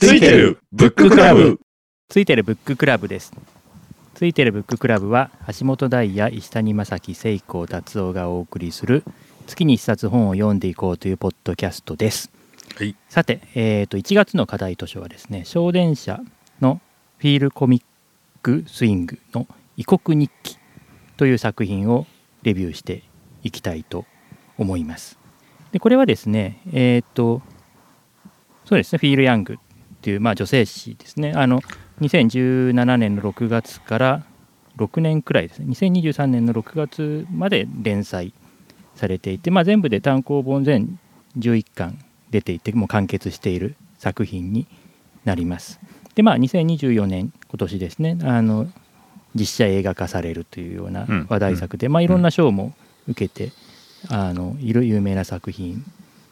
ついてるブッククラブ。ついてるブッククラブです。ついてるブッククラブは橋本大也石谷正樹聖光達夫がお送りする月に一冊本を読んでいこうというポッドキャストです、はい。さて、えー、と1月の課題図書はですね小電車のフィールコミックスイングの異国日記という作品をレビューしていきたいと思います。でこれはですねえっ、とそうですねフィール・ヤングっていう、まあ、女性誌ですね。あの2017年の6月から6年くらいですね。2023年の6月まで連載されていて、まあ、全部で単行本全11巻出ていてもう完結している作品になります。でまあ2024年今年ですね。あの実写映画化されるというようなうん話題作で、まあ、いろんな賞も受けて、あのいる有名な作品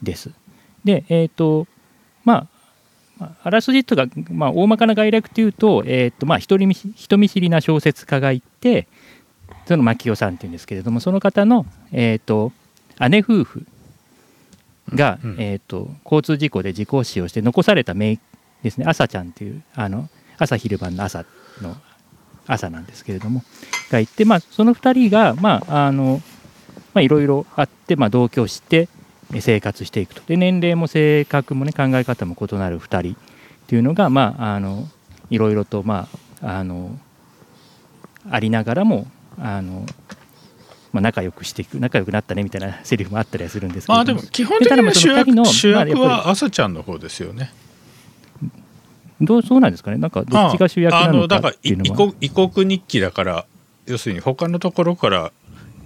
です。でえっ、とまあまああらすじとか、まあ、大まかな概略というと,、えーとまあ、人見知人見知りな小説家がいてその牧雄さんっていうんですけれどもその方の、えー、と姉夫婦が、うん。えー、と交通事故で事故死をして残された姪ですね。朝ちゃんっていうあの朝昼晩の朝の朝なんですけれどもがいて、まあ、その2人がまああのまあいろいろあって、まあ、同居してえ生活していくと。で年齢も性格もね考え方も異なる2人っていうのがまああのいろいろとまああのありながらもあの、まあ、仲良くしていく仲良くなったねみたいなセリフもあったりはするんですけど。もあでも基本的には主でただまあその主役は朝ちゃんの方ですよね。どうそうなんですかね。なんかどっちが主役なのかっていうのは。異国異国日記だから要するに他のところから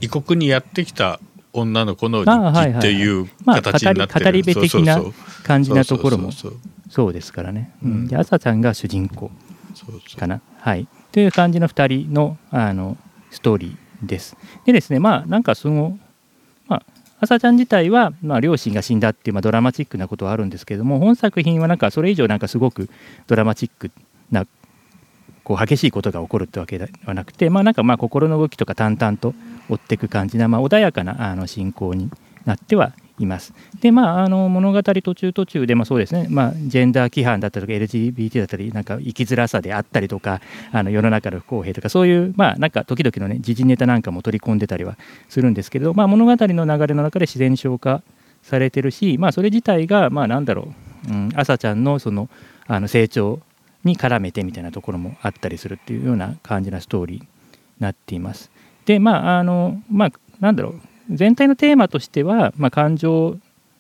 異国にやってきた女の子の日記っていうまあ形になってる。語り部的な感じなところもそうですからね、うん。うん。で朝ちゃんが主人公かな。はい、という感じの2人のあのストーリーです。でですねまあなんかその、まあ、朝ちゃん自体は、まあ、両親が死んだっていう、まあ、ドラマチックなことはあるんですけれども本作品はなんかそれ以上なんかすごくドラマチックなこう激しいことが起こるってわけではなくてまあなんかまあ心の動きとか淡々と追っていく感じな、まあ、穏やかなあの進行になってはいます。でまああの物語途中途中でもそうですね、まあ、ジェンダー規範だったりとか LGBT だったりなんか生きづらさであったりとかあの世の中の不公平とかそういうまあなんか時々のね時事ネタなんかも取り込んでたりはするんですけれど、まあ、物語の流れの中で自然消化されてるし、まあ、それ自体がまあなんだろう、うん、朝ちゃんのそのあの成長に絡めてみたいなところもあったりするっていうような感じなストーリーになっています。でまああのまあなんだろう全体のテーマとしては、まあ、感情っ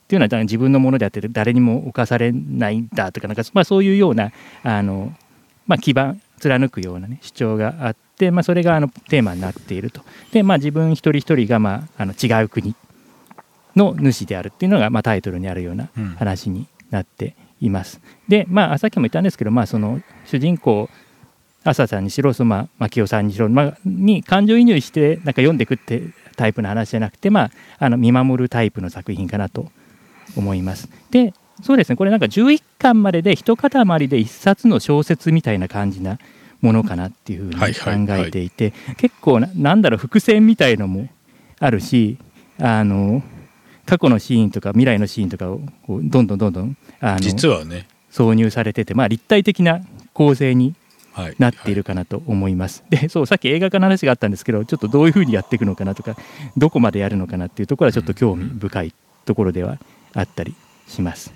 ていうのは自分のものであって誰にも侵されないんだとかなんか、まあ、そういうようなあの、まあ、基盤貫くような、ね、主張があって、まあ、それがあのテーマになっていると。で、まあ、自分一人一人が、まあ、あの違う国の主であるっていうのが、まあ、タイトルにあるようなうん話になっています。でまあさっきも言ったんですけど、まあ、その主人公朝さんにしろその、まあ、牧雄さんにしろ、まあ、に感情移入してなんか読んでいくってタイプの話じゃなくて、まあ、あの見守るタイプの作品かなと思います。でそうですねこれなんか11巻までで一塊で一冊の小説みたいな感じなものかなっていうふうにはい考えていて結構ななんだろう伏線みたいのもあるしあの過去のシーンとか未来のシーンとかをこうどんどんどんどんあの実はね、挿入されてて、まあ、立体的な構成にはい、なっているかなと思います。でそうさっき映画化の話があったんですけどちょっとどういうふうにやっていくのかなとかどこまでやるのかなっていうところはちょっと興味深いところではあったりします。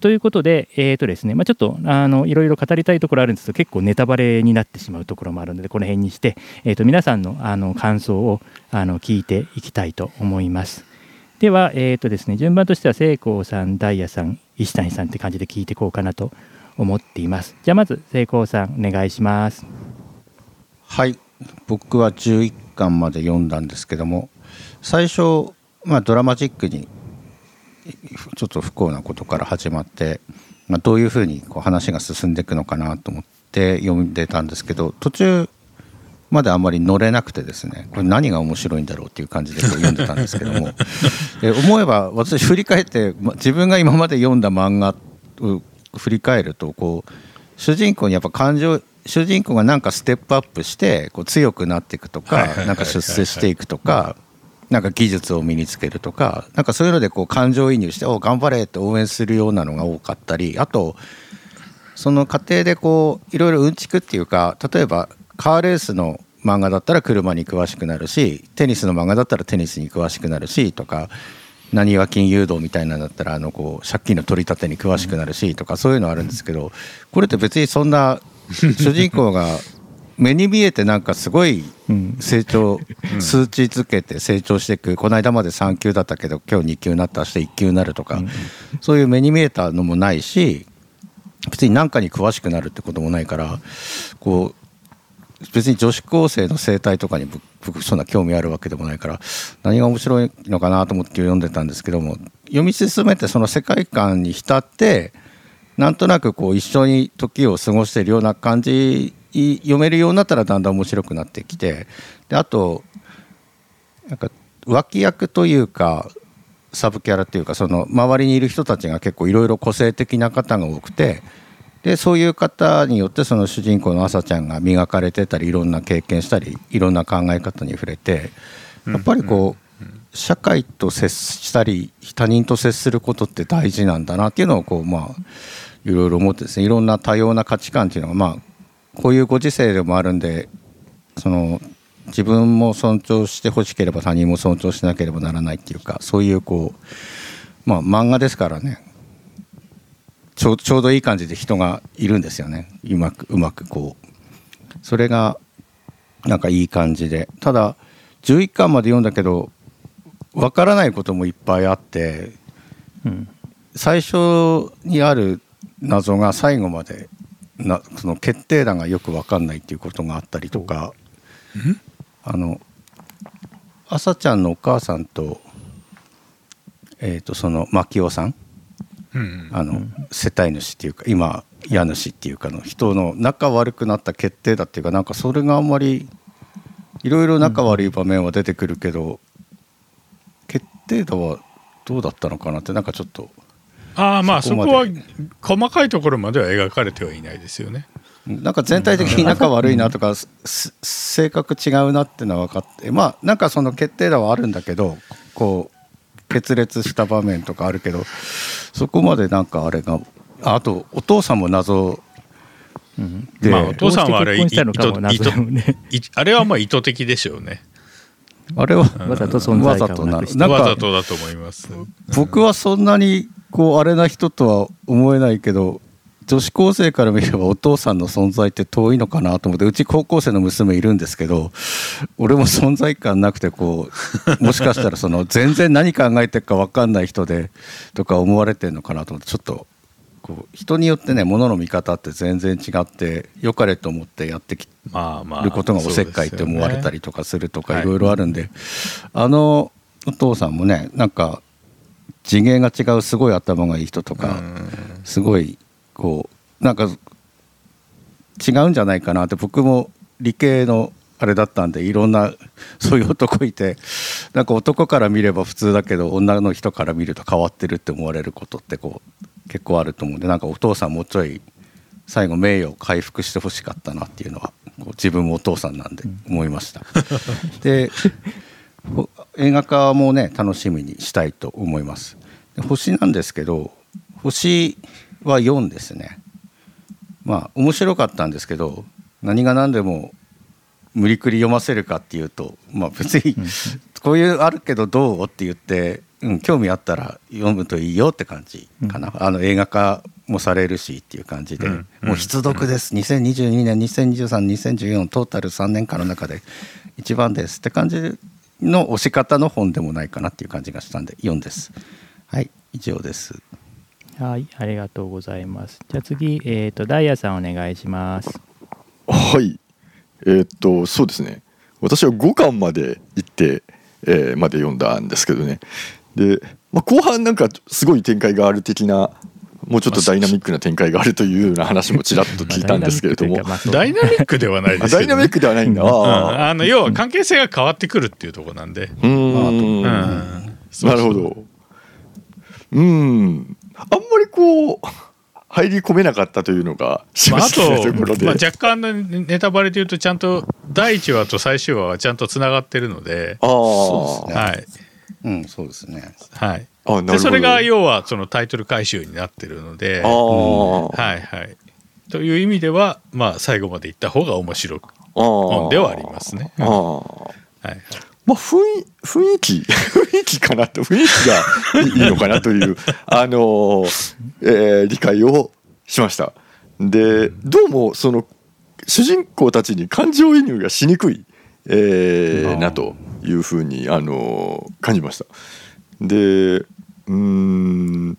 ということで、えーとですねまあ、ちょっとあのいろいろ語りたいところあるんですけど結構ネタバレになってしまうところもあるのでこの辺にして、えー、と皆さんのあの感想をあの聞いていきたいと思います。では、えーとですね、順番としては聖光さん、ダイヤさん、石谷さんって感じで聞いていこうかなと思っています。じゃあまず聖光さんお願いします。はい僕は11巻まで読んだんですけども最初、まあ、ドラマチックにちょっと不幸なことから始まって、まあ、どういうふうにこう話が進んでいくのかなと思って読んでたんですけど途中まであんまり乗れなくてですねこれ何が面白いんだろうっていう感じでこう読んでたんですけども で思えば私振り返ってま自分が今まで読んだ漫画を振り返るとこう主人公にやっぱ感情主人公がなんかステップアップしてこう強くなっていくとかなんか出世していくとかなんか技術を身につけるとかなんかそういうのでこう感情移入して「お頑張れ!」って応援するようなのが多かったりあとその過程でこういろいろうんちくっていうか例えばカーレースの漫画だったら車に詳しくなるしテニスの漫画だったらテニスに詳しくなるしとか何は金融道みたいなんだったらあのこう借金の取り立てに詳しくなるしとかそういうのあるんですけどこれって別にそんな主人公が目に見えてなんかすごい成長数値つけて成長していくこの間まで3級だったけど今日2級になった明日1級になるとかそういう目に見えたのもないし別に何かに詳しくなるってこともないからこう別に女子高生の生態とかに僕そんな興味あるわけでもないから何が面白いのかなと思って読んでたんですけども読み進めてその世界観に浸ってなんとなくこう一緒に時を過ごしているような感じ読めるようになったらだんだん面白くなってきてであとなんか脇役というかサブキャラっていうかその周りにいる人たちが結構いろいろ個性的な方が多くてでそういう方によってその主人公の朝ちゃんが磨かれてたりいろんな経験したりいろんな考え方に触れてやっぱりこう社会と接したり他人と接することって大事なんだなっていうのをこうまあいろいろ思ってですねいろんな多様な価値観っていうのがまあこういうご時世でもあるんでその自分も尊重してほしければ他人も尊重しなければならないっていうかそういうこうまあ漫画ですからねちょちょうどいい感じで人がいるんですよね。うまくうまくこう。それがなんかいい感じで。ただ11巻まで読んだけどわからないこともいっぱいあって、うん、最初にある謎が最後までなその決定打がよく分かんないっていうことがあったりとか。あの朝ちゃんのお母さんと,、えー、とその牧雄さんあの世帯主っていうか今家主っていうかの人の仲悪くなった決定だっていうかなんかそれがあんまりいろいろ仲悪い場面は出てくるけど、決定打はどうだったのかなってなんかちょっとああまあそこは細かいところまでは描かれてはいないですよね。なんか全体的に仲悪いなとか性格違うなっていうのは分かってまあなんかその決定打はあるんだけどこう決裂した場面とかあるけどそこまでなんかあれがあとお父さんも謎で、まあ、お父さんはあれ意図、ね、あれはまあ意図的でしょうね。あれはわざと存在感をなくして。わざとだと思います。僕はそんなにこうあれな人とは思えないけど女子高生から見ればお父さんの存在って遠いのかなと思ってうち高校生の娘いるんですけど俺も存在感なくてこうもしかしたらその全然何考えてるか分かんない人でとか思われてるのかなと思ってちょっとこう人によってねものの見方って全然違って良かれと思ってやってきることがおせっかいって思われたりとかするとかい。ろいろあるんであのお父さんもねなんか次元が違うすごい頭がいい人とかすごいこうなんか違うんじゃないかなって僕も理系のあれだったんでいろんな そういう男いてなんか男から見れば普通だけど女の人から見ると変わってるって思われることってこう結構あると思うんでなんかお父さんもうちょい最後名誉を回復してほしかったなっていうのはこう自分もお父さんなんで思いました。で映画化もね楽しみにしたいと思います。星なんですけど星は4ですね。まあ面白かったんですけど何が何でも無理くり読ませるかっていうとまあ別にこういうあるけどどうって言って、うん、興味あったら読むといいよって感じかな、あの映画化もされるしっていう感じで、もう必読です。2022年20232014トータル3年間の中で一番ですって感じの押し方の本でもないかなっていう感じがしたんで4です。はい以上です。はい、ありがとうございます。じゃあ次、えっ、ー、と、ダイヤさんお願いします。はい。えー、っと、そうですね。私は5巻まで行って、えー、まで読んだんですけどね。で、まあ、後半なんかすごい展開がある的なもうちょっとダイナミックな展開があるというような話もちらっと聞いたんですけれども。ダイナミックではないですダイナミックではないんだ、うん、あの要は関係性が変わってくるっていうところなんで。うん、なるほど。うんあんまりこう入り込めなかったというのが正まあ、あ直なところと、で、まあ、若干のネタバレでいうとちゃんと第1話と最終話はちゃんとつながってるので、ああ。そうですね。はい。うんそうですね。はい、あでそれが要はそのタイトル回収になってるので、ああ、はいはい、という意味では、まあ、最後まで行った方が面白いあ本ではありますね。はいはいまあ雰囲雰囲気雰囲気かなと雰囲気がいいのかなというあのーえー理解をしました。でどうもその主人公たちに感情移入がしにくい、えーなというふうにあの感じました。でうん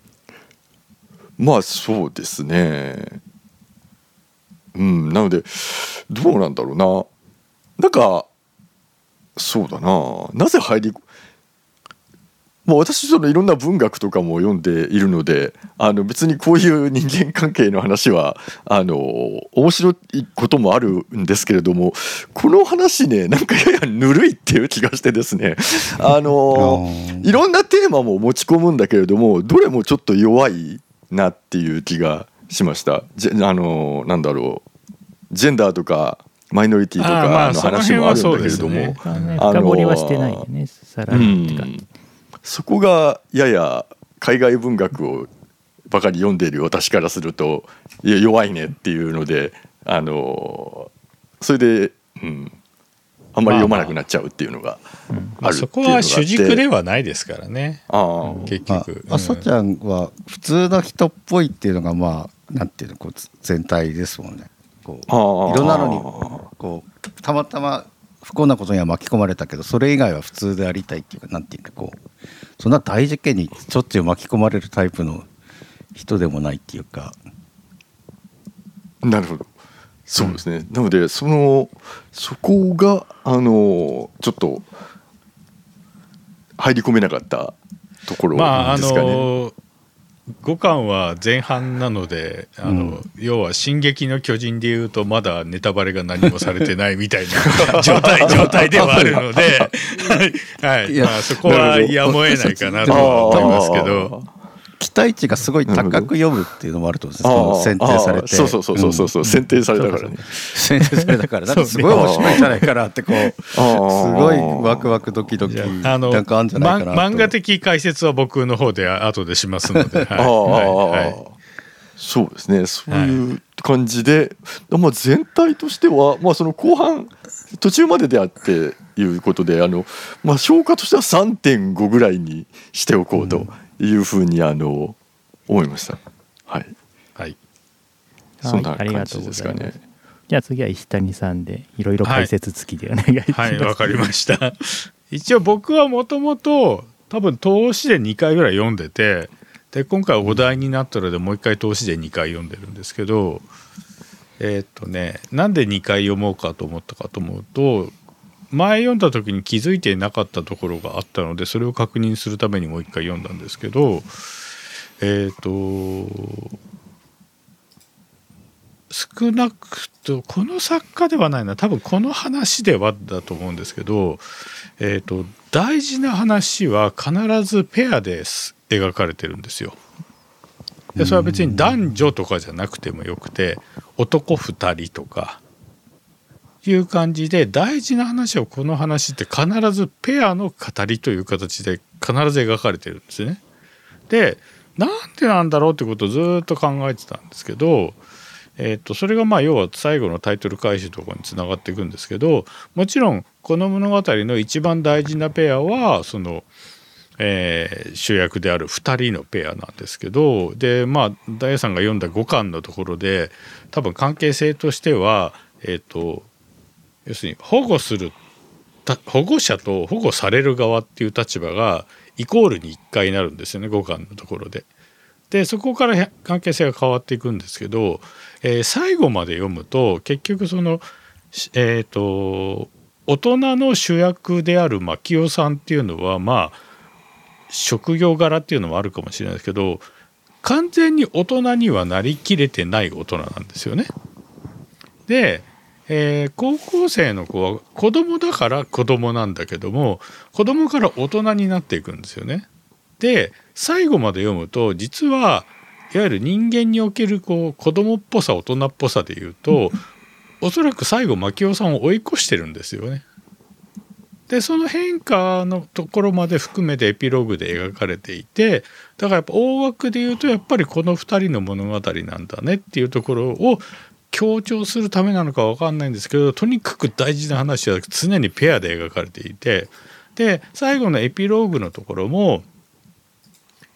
まあそうですね。うんなのでどうなんだろうな。なんかそうだな。なぜ入りまあ私そのいろんな文学とかも読んでいるのであの別にこういう人間関係の話はあの面白いこともあるんですけれどもこの話ねなんかややぬるいっていう気がしてですね。あのいろんなテーマも持ち込むんだけれどもどれもちょっと弱いなっていう気がしました。じあのなんだろう。ジェンダーとかマイノリティとかの話もあるんだけれども、その辺はそうですね。深掘りはしてないよねさらうにってか。ん、そこがやや海外文学をばかり読んでいる私からするといや弱いねっていうのであのそれで、うん、あんまり読まなくなっちゃうっていうのがまあ、あるそこは主軸ではないですからね。ああ結ま局。あ、朝ちゃんは普通の人っぽいっていうのがまあなんていうのこう全体ですもんねこうああ。いろんなのにこうたまたま不幸なことには巻き込まれたけどそれ以外は普通でありたいっていうかなんていうかこうそんな大事件にしょっちゅう巻き込まれるタイプの人でもないっていうか。なるほど。そうですね、なのでそのそこがあのちょっと入り込めなかったところまああですかね。の5巻は前半なのであの、うん。要は「進撃の巨人」でいうとまだネタバレが何もされてないみたいな 状態状態ではあるので、はい。い。やまあ、そこはやむを得ないかなとは思いますけど。期待値がすごい高く読むっていうのもあると思うんです選定されて。そうそうそうそうそうそう、ん選定されたからね。選定されたから。なんかすごい面白いんじゃないかなってこう すごいワクワクドキドキなんかあるんじゃないかなと。漫画的解説は僕の方で後でしますので、はい。ああ、はいはい。そうですね。そういう感じで、まあ、全体としては、まあ、その後半途中までであっていうことであの、まあ、評価としては3.5ぐらいにしておこうというふうにあの思いました。はい、はいそんなはいありがと感じうございますですかね。じゃあ次は石谷さんでいろいろ解説付きでお願いします。はい、わかりました。一応僕はもともと多分投資で2回ぐらい読んでてで今回お題になったのでもう一回投資で2回読んでるんですけどえーっとねなんで2回読もうかと思ったかと思うと前読んだ時に気づいていなかったところがあったのでそれを確認するためにもう一回読んだんですけどえーっと少なくとこの作家ではないな多分この話ではだと思うんですけど、えー、と大事な話は必ずペアです描かれてるんですよ。でそれは別に男女とかじゃなくてもよくて男2人とかいう感じで大事な話をこの話って必ずペアの語りという形で必ず描かれてるんですね。でなんでなんだろうってことをずっと考えてたんですけど、えー、とそれがまあ要は最後のタイトル回収とかにつながっていくんですけどもちろんこの物語の一番大事なペアはその、えー主役である2人のペアなんですけどでまあダイヤさんが読んだ5巻のところで多分関係性としてはえっ、と要するに保護する保護者と保護される側っていう立場がイコールに1回になるんですよね5巻のところで。でそこから関係性が変わっていくんですけど、えー最後まで読むと結局そのえっ、と大人の主役である牧雄さんっていうのはまあ職業柄っていうのもあるかもしれないですけど完全に大人にはなりきれてない大人なんですよね。で、えー高校生の子は子供だから子供なんだけども子供から大人になっていくんですよね。で最後まで読むと実はいわゆる人間におけるこう子供っぽさ大人っぽさでいうとおそらく最後牧雄さんを追い越してるんですよね。でその変化のところまで含めてエピローグで描かれていてだからやっぱ大枠で言うとやっぱりこの2人の物語なんだねっていうところを強調するためなのか分かんないんですけどとにかく大事な話は常にペアで描かれていてで最後のエピローグのところも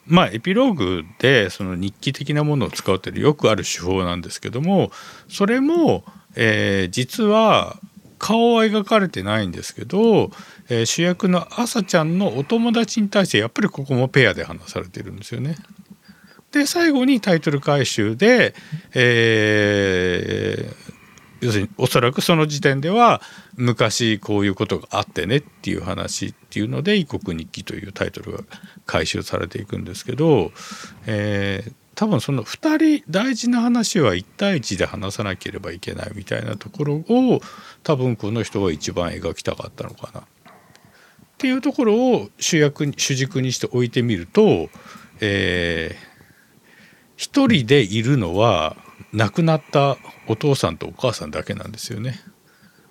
まあエピローグでその日記的なものを使うっていうよくある手法なんですけどもそれも、えー実は顔は描かれてないんですけど、えー主役の朝ちゃんのお友達に対してやっぱりここもペアで話されてるんですよね。で最後にタイトル回収で、えー要するにおそらくその時点では昔こういうことがあってねっていう話っていうので「異国日記」というタイトルが回収されていくんですけど、えー多分その2人大事な話は1対1で話さなければいけないみたいなところを多分この人が一番描きたかったのかな。っていうところを主役主軸にして置いてみると、えー一人でいるのは亡くなったお父さんとお母さんだけなんですよね。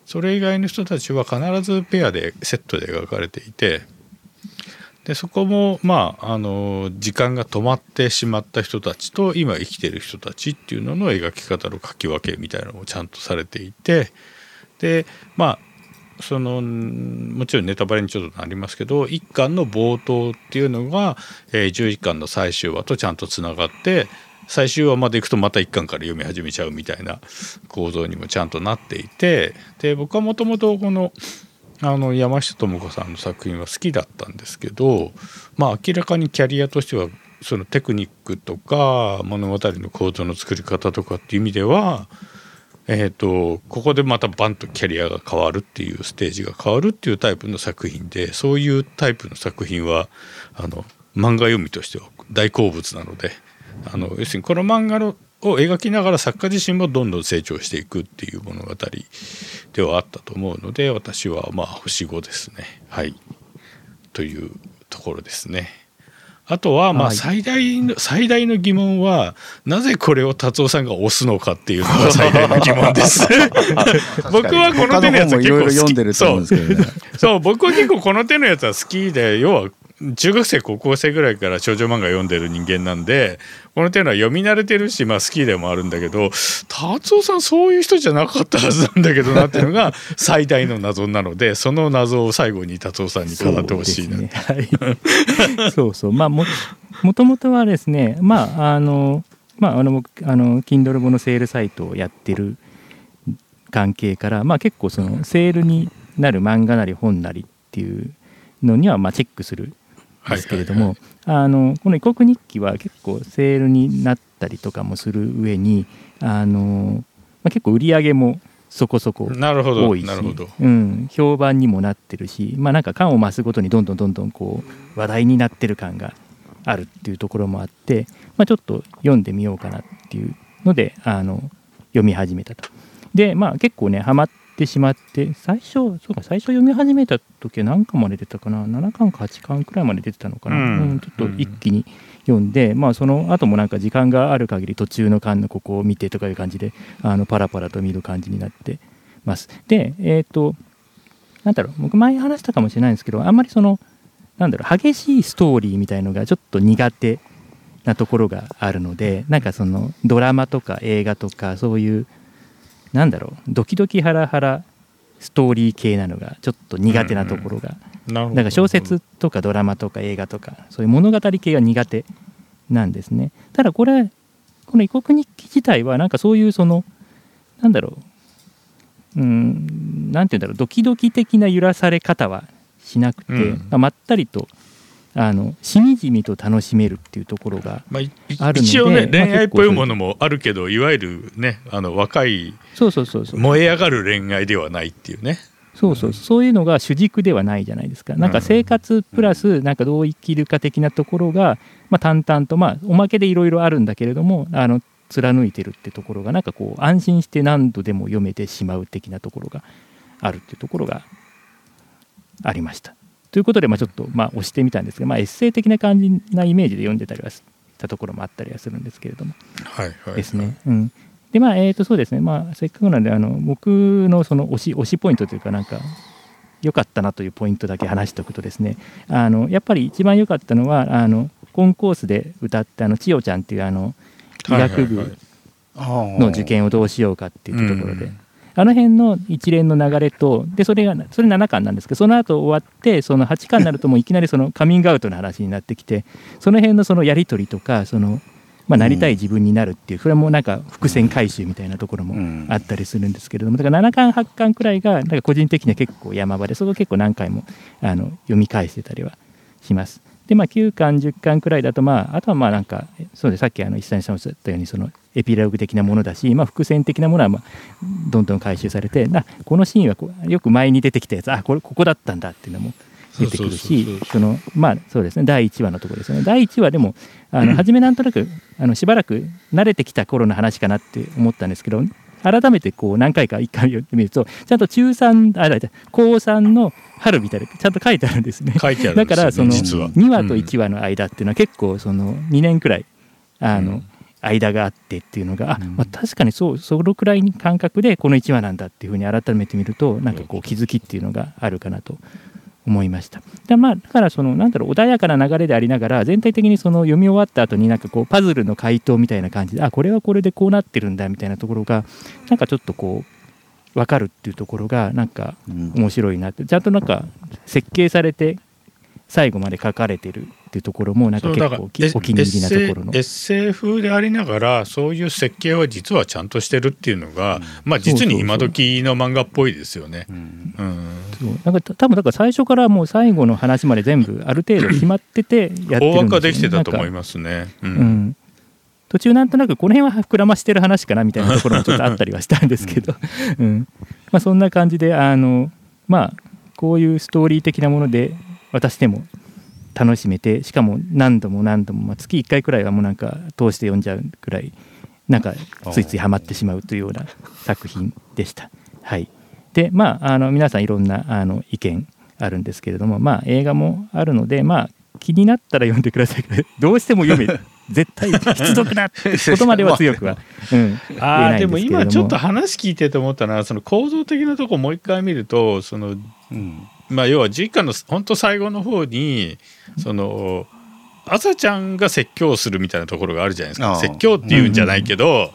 それ以外の人たちは必ずペアでセットで描かれていてでそこもまああの時間が止まってしまった人たちと今生きてる人たちっていうのの描き方の書き分けみたいなのもちゃんとされていてでまあそのもちろんネタバレにちょっとなりますけど一巻の冒頭っていうのが、えー11巻の最終話とちゃんとつながって最終話までいくとまた一巻から読み始めちゃうみたいな構造にもちゃんとなっていてで僕はもともとこのあの山下智子さんの作品は好きだったんですけどまあ明らかにキャリアとしてはそのテクニックとか物語の構造の作り方とかっていう意味ではえー、とここでまたバンとキャリアが変わるっていうステージが変わるっていうタイプの作品でそういうタイプの作品はあの漫画読みとしては大好物なのであの要するにこの漫画のを描きながら作家自身もどんどん成長していくっていう物語ではあったと思うので私はまあ星5ですね。はいというところですね。あとはまあはい最大の最大の疑問はなぜこれを達夫さんが押すのかっていうのが最大の疑問です。僕はこの手のやつは結構好き。ね。そう。僕は結構この手のやつは好きで要は中学生高校生ぐらいから少女漫画読んでる人間なんでこの手のは読み慣れてるし、まあ、好きでもあるんだけど達夫さんそういう人じゃなかったはずなんだけどなっていうのが 最大の謎なのでその謎を最後に達夫さんに語ってほしいな、そうねはい、そうそう。まあももともとはですねまああのまああの僕あの Kindle 本のセールサイトをやってる関係からまあ結構そのセールになる漫画なり本なりっていうのにはまあチェックするんですけれども、あのこの異国日記は結構セールになったりとかもする上にあの、まあ、結構売り上げもそこそこなるほど多いしうん、評判にもなってるし、まあ、なんか感を増すごとにどんどんどんどんこう話題になってる感があるっていうところもあって、まあ、ちょっと読んでみようかなっていうのであの読み始めたと。でまあ結構ねハマってしまって最初そうか最初読み始めた時は何巻まで出たかな？7巻か8巻くらいまで出てたのかな、うん。ちょっと一気に読んで、まあその後もなんか時間がある限り途中の巻のここを見てとかいう感じであのパラパラと見る感じになってます。でえっ、となんだろう僕前話したかもしれないんですけどあんまりそのなんだろう激しいストーリーみたいのがちょっと苦手なところがあるのでなんかそのドラマとか映画とかそういうなんだろうドキドキハラハラストーリー系なのがちょっと苦手なところが、なるほど。だから小説とかドラマとか映画とかそういう物語系が苦手なんですね。ただこれこの異国日記自体はなんかそういうそのなんだろううんなんて言うんだろうドキドキ的な揺らされ方はしなくて、うん。まあまったりとあのしみじみと楽しめるっていうところがまあ、るので一応ねまあ恋愛っぽいものもあるけどいわゆるねあの若いそうそうそうそう。燃え上がる恋愛ではないっていうね。そうそうそう。いうのが主軸ではないじゃないですか。なんか生活プラスなんかどう生きるか的なところが、まあ、淡々とまあおまけでいろいろあるんだけれどもあの貫いてるってところがなんかこう安心して何度でも読めてしまう的なところがあるっていうところがありました。ということで、まあ、ちょっとまあ押してみたんですが、まあ、エッセイ的な感じなイメージで読んでたりはたところもあったりはするんですけれども。はいはいですね。うん。でまあえー、とそうですね、まあ、せっかくなんであの僕のその推し推しポイントというかなんか良かったなというポイントだけ話しておくとですね。あのやっぱり一番良かったのはあのコンコースで歌ったあの千代ちゃんっていうあの医学部の受験をどうしようかっていうところで、うんあの辺の一連の流れとでそれがそれ7巻なんですけどその後終わってその8巻になるともういきなりそのカミングアウトの話になってきてその辺のそのやり取りとかその、まあ、なりたい自分になるっていうそれもなんか伏線回収みたいなところもあったりするんですけれどもだから7巻8巻くらいがなんか個人的には結構山場でそこ結構何回もあの読み返してたりはします。でまあ、9巻10巻くらいだと、まあ、あとはまあなんかそうでさっきあの石谷さんおっしゃったようにそのエピローグ的なものだし、まあ、伏線的なものはまあどんどん回収されてなこのシーンはこうよく前に出てきたやつあこれここだったんだっていうのも出てくるしそのまあそうですね。第1話のところですよね。第1話でもあの初めなんとなくあのしばらく慣れてきた頃の話かなって思ったんですけど改めてこう何回か一回読んでみるとちゃんと中3あだ高3の春みたいなちゃんと書いてあるんですね。書いてあるね、だからその実は。2話と1話の間っていうのは結構その2年くらいあの間があってっていうのが、あまあ、確かにそうそのくらいに感覚でこの1話なんだっていうふうに改めて見るとなんかこう気づきっていうのがあるかなと思いました。だまあだからそのなんだろう穏やかな流れでありながら全体的にその読み終わった後になんかこうパズルの回答みたいな感じであこれはこれでこうなってるんだみたいなところがなんかちょっとこう分かるっていうところがなんか面白いなってちゃんとなんか設計されて最後まで書かれてるっていうところもなんか結構お気に入りなところの。エッセイ風でありながらそういう設計は実はちゃんとしてるっていうのが、まあ実に今時の漫画っぽいですよね。うん。なんか多分だから最初からもう最後の話まで全部ある程度決まっててやってるんですよ、ね、大枠はできてたと思いますね。うん。うん。途中なんとなくこの辺は膨らましてる話かなみたいなところもちょっとあったりはしたんですけど、うん。まあ、そんな感じであのまあこういうストーリー的なもので私でも楽しめてしかも何度も何度も、まあ、月1回くらいはもうなんか通して読んじゃうくらいなんかついついハマってしまうというような作品でした。はい、でまああの皆さんいろんなあの意見あるんですけれどもまあ映画もあるのでまあ気になったら読んでください。どうしても読め。絶対必読だって。ことまでは強くは、うん、言えあでも。今ちょっと話聞いてて思ったのはその構造的なとこもう一回見るとそのうんまあ要は11巻の本当最後の方にその朝ちゃんが説教するみたいなところがあるじゃないですか。説教っていうんじゃないけど、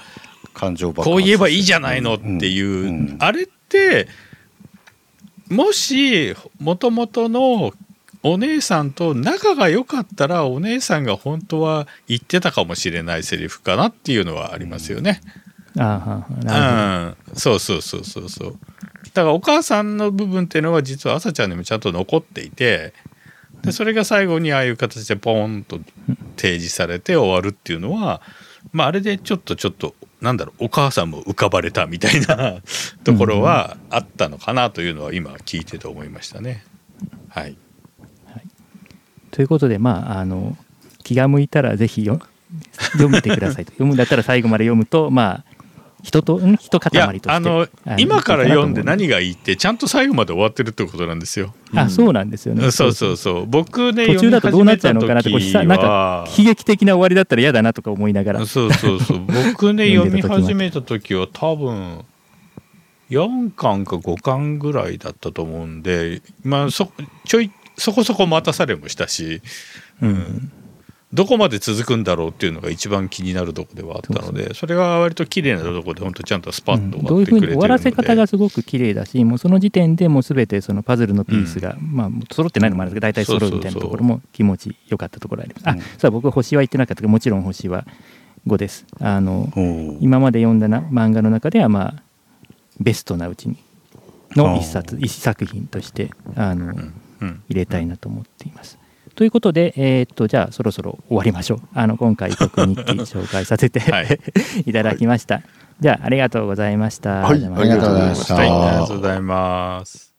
感情こう言えばいいじゃないのっていう、うん。うん。あれってもしもともとのお姉さんと仲が良かったらお姉さんが本当は言ってたかもしれないセリフかなっていうのはありますよね。あーはーはーなるほど。うん、そうそうそうそうそうだからお母さんの部分っていうのは実は朝ちゃんにもちゃんと残っていてでそれが最後にああいう形でポーンと提示されて終わるっていうのは、まあ、あれでちょっとちょっとなんだろうお母さんも浮かばれたみたいな ところはあったのかなというのは今聞いてて思いましたね。はい、はい。ということでまああの気が向いたらぜひ読めてくださいと。読むんだったら最後まで読むとまあ人とん？人いや塊として。あのあ今から読んで何がいいってちゃんと最後まで終わってるってことなんですよ。うあそうなんですよね。そうそうそう。僕ね途中だとどうなっちゃうのかなってこうなんかは悲劇的な終わりだったら嫌だなとか思いながら。そうそうそう。僕ね読み始めた時は多分4巻か5巻ぐらいだったと思うんでまあそちょいそこそこ待たされもしたし、うんどこまで続くんだろうっていうのが一番気になるとこではあったのでそれが割と綺麗なとこで本当ちゃんとスパッと終わってくれてるので、終わらせ方がすごく綺麗だしもうその時点でもう全てそのパズルのピースが、まあ揃ってないのもあるんですけど大体揃うみたいなところも気持ちよかったところあります。あうん。そう僕星は言ってなかったけどもちろん星は5です。あの今まで読んだな漫画の中ではまあベストなうちにの一冊一作品としてあの、うん。入れたいなと思っています。ということで、えーっとじゃあそろそろ終わりましょう。あの今回特日記紹介させて、はい い、ただきました。じゃあありがとうございました。はいあまありがとうございましたはいありがとうございます。